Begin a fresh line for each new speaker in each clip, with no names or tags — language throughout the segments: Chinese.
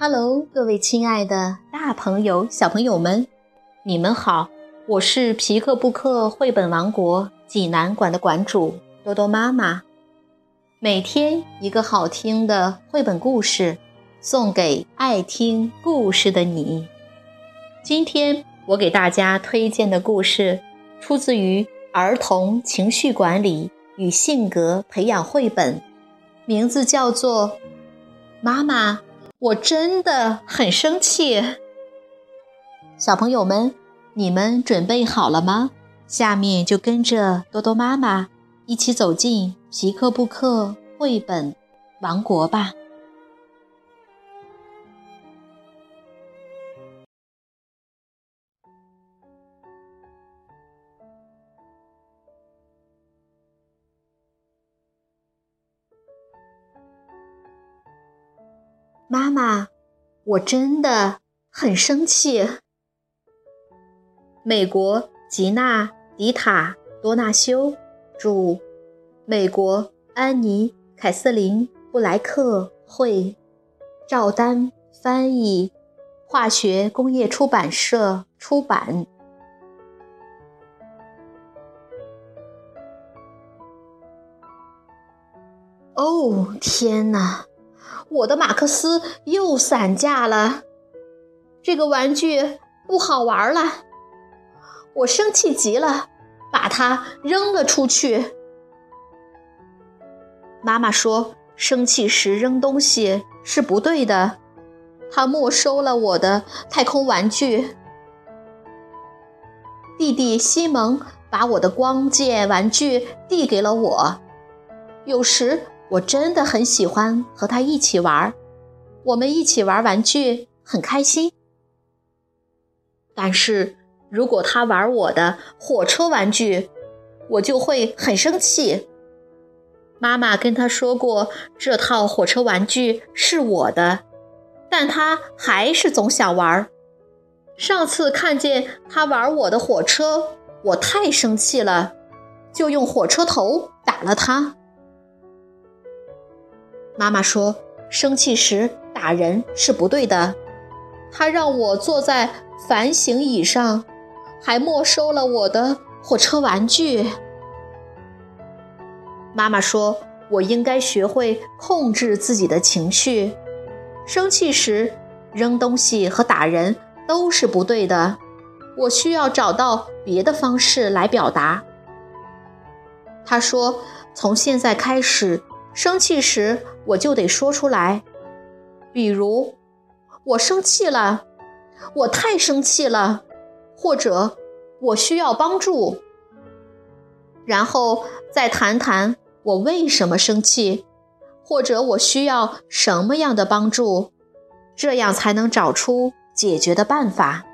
Hello，各位亲爱的大朋友、小朋友们，你们好！我是皮克布克绘本王国济南馆的馆主多多妈妈。每天一个好听的绘本故事，送给爱听故事的你。今天我给大家推荐的故事，出自于儿童情绪管理与性格培养绘本，名字叫做《妈妈》。我真的很生气，小朋友们，你们准备好了吗？下面就跟着多多妈妈一起走进皮克布克绘本王国吧。妈妈，我真的很生气。美国吉娜·迪塔·多纳修著，美国安妮·凯瑟琳·布莱克绘，赵丹翻译，化学工业出版社出版。哦，天哪！我的马克思又散架了，这个玩具不好玩了，我生气极了，把它扔了出去。妈妈说，生气时扔东西是不对的，她没收了我的太空玩具。弟弟西蒙把我的光剑玩具递给了我，有时。我真的很喜欢和他一起玩，我们一起玩玩具很开心。但是如果他玩我的火车玩具，我就会很生气。妈妈跟他说过，这套火车玩具是我的，但他还是总想玩。上次看见他玩我的火车，我太生气了，就用火车头打了他。妈妈说：“生气时打人是不对的。”她让我坐在反省椅上，还没收了我的火车玩具。妈妈说：“我应该学会控制自己的情绪。生气时扔东西和打人都是不对的。我需要找到别的方式来表达。”她说：“从现在开始。”生气时我就得说出来，比如我生气了，我太生气了，或者我需要帮助，然后再谈谈我为什么生气，或者我需要什么样的帮助，这样才能找出解决的办法。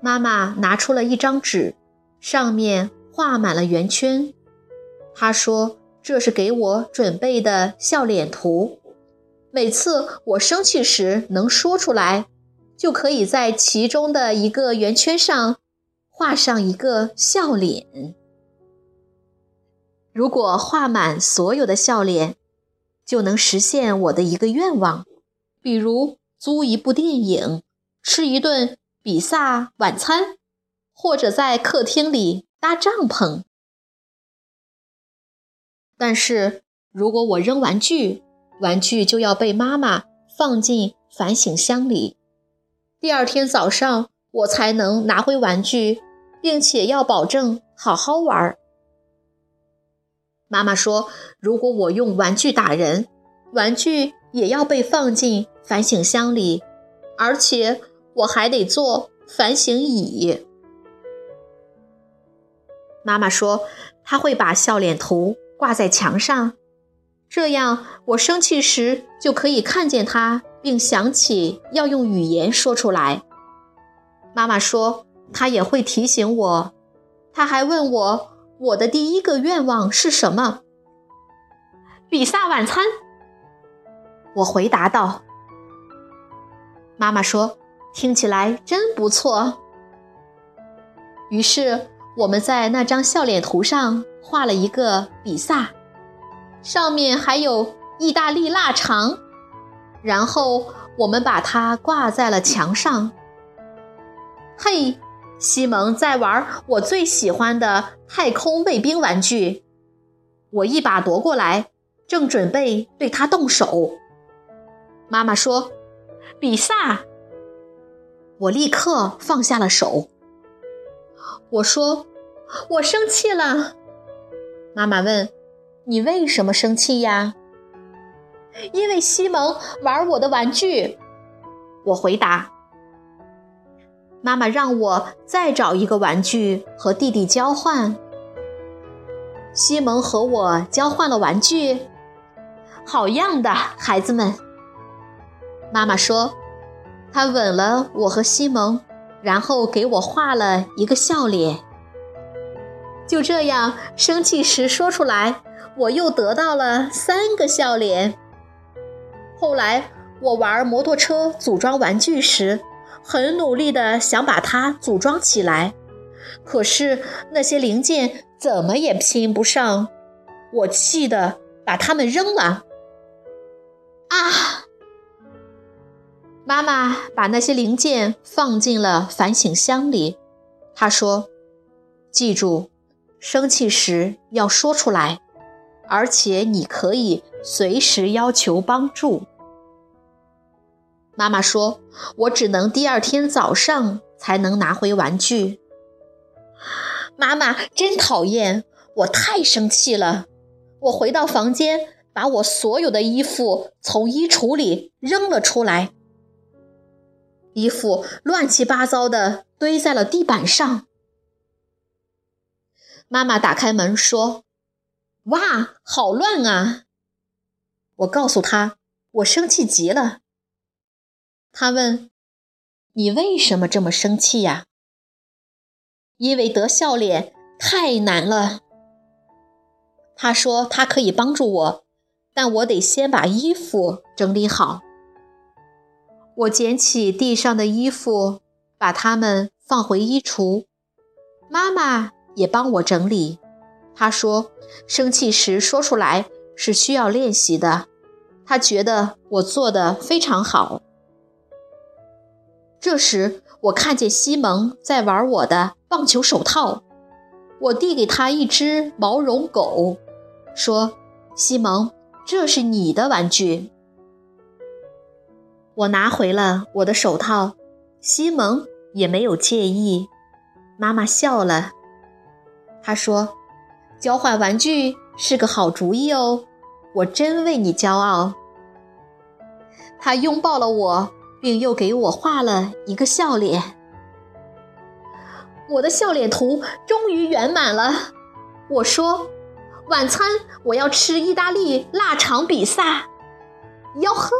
妈妈拿出了一张纸，上面画满了圆圈。她说：“这是给我准备的笑脸图。每次我生气时能说出来，就可以在其中的一个圆圈上画上一个笑脸。如果画满所有的笑脸，就能实现我的一个愿望，比如租一部电影、吃一顿比萨晚餐，或者在客厅里搭帐篷。”但是如果我扔玩具，玩具就要被妈妈放进反省箱里。第二天早上我才能拿回玩具，并且要保证好好玩儿。妈妈说，如果我用玩具打人，玩具也要被放进反省箱里，而且我还得做反省椅。妈妈说，她会把笑脸图。挂在墙上，这样我生气时就可以看见它，并想起要用语言说出来。妈妈说，她也会提醒我。她还问我，我的第一个愿望是什么？比萨晚餐。我回答道。妈妈说，听起来真不错。于是。我们在那张笑脸图上画了一个比萨，上面还有意大利腊肠。然后我们把它挂在了墙上。嘿，西蒙在玩我最喜欢的太空卫兵玩具，我一把夺过来，正准备对他动手。妈妈说：“比萨。”我立刻放下了手。我说：“我生气了。”妈妈问：“你为什么生气呀？”因为西蒙玩我的玩具。我回答。妈妈让我再找一个玩具和弟弟交换。西蒙和我交换了玩具，好样的，孩子们！妈妈说。他吻了我和西蒙，然后给我画了一个笑脸。就这样，生气时说出来，我又得到了三个笑脸。后来，我玩摩托车组装玩具时，很努力地想把它组装起来，可是那些零件怎么也拼不上，我气得把它们扔了。啊！妈妈把那些零件放进了反省箱里。她说：“记住，生气时要说出来，而且你可以随时要求帮助。”妈妈说：“我只能第二天早上才能拿回玩具。”妈妈真讨厌，我太生气了。我回到房间，把我所有的衣服从衣橱里扔了出来。衣服乱七八糟的堆在了地板上。妈妈打开门说：“哇，好乱啊！”我告诉她：“我生气极了。”她问：“你为什么这么生气呀？”因为得笑脸太难了。他说：“他可以帮助我，但我得先把衣服整理好。”我捡起地上的衣服，把它们放回衣橱。妈妈也帮我整理。她说：“生气时说出来是需要练习的。”她觉得我做的非常好。这时，我看见西蒙在玩我的棒球手套。我递给他一只毛绒狗，说：“西蒙，这是你的玩具。”我拿回了我的手套，西蒙也没有介意。妈妈笑了，她说：“交换玩具是个好主意哦，我真为你骄傲。”她拥抱了我，并又给我画了一个笑脸。我的笑脸图终于圆满了。我说：“晚餐我要吃意大利腊肠比萨。”吆喝！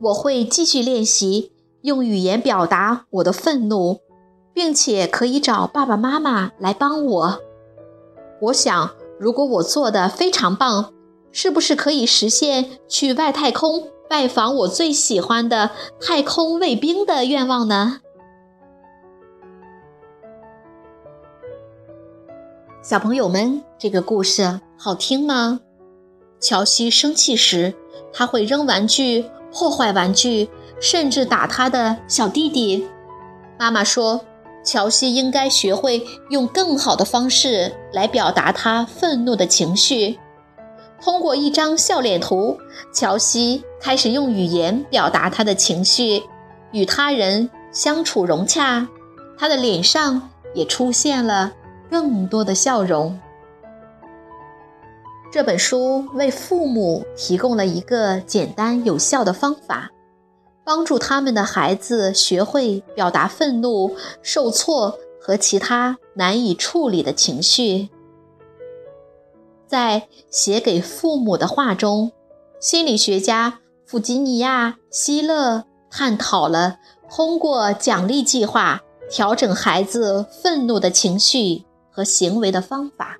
我会继续练习用语言表达我的愤怒，并且可以找爸爸妈妈来帮我。我想，如果我做的非常棒，是不是可以实现去外太空拜访我最喜欢的太空卫兵的愿望呢？小朋友们，这个故事好听吗？乔西生气时，他会扔玩具。破坏玩具，甚至打他的小弟弟。妈妈说：“乔西应该学会用更好的方式来表达他愤怒的情绪。”通过一张笑脸图，乔西开始用语言表达他的情绪，与他人相处融洽。他的脸上也出现了更多的笑容。这本书为父母提供了一个简单有效的方法，帮助他们的孩子学会表达愤怒、受挫和其他难以处理的情绪。在写给父母的话中，心理学家弗吉尼亚·希勒探讨了通过奖励计划调整孩子愤怒的情绪和行为的方法。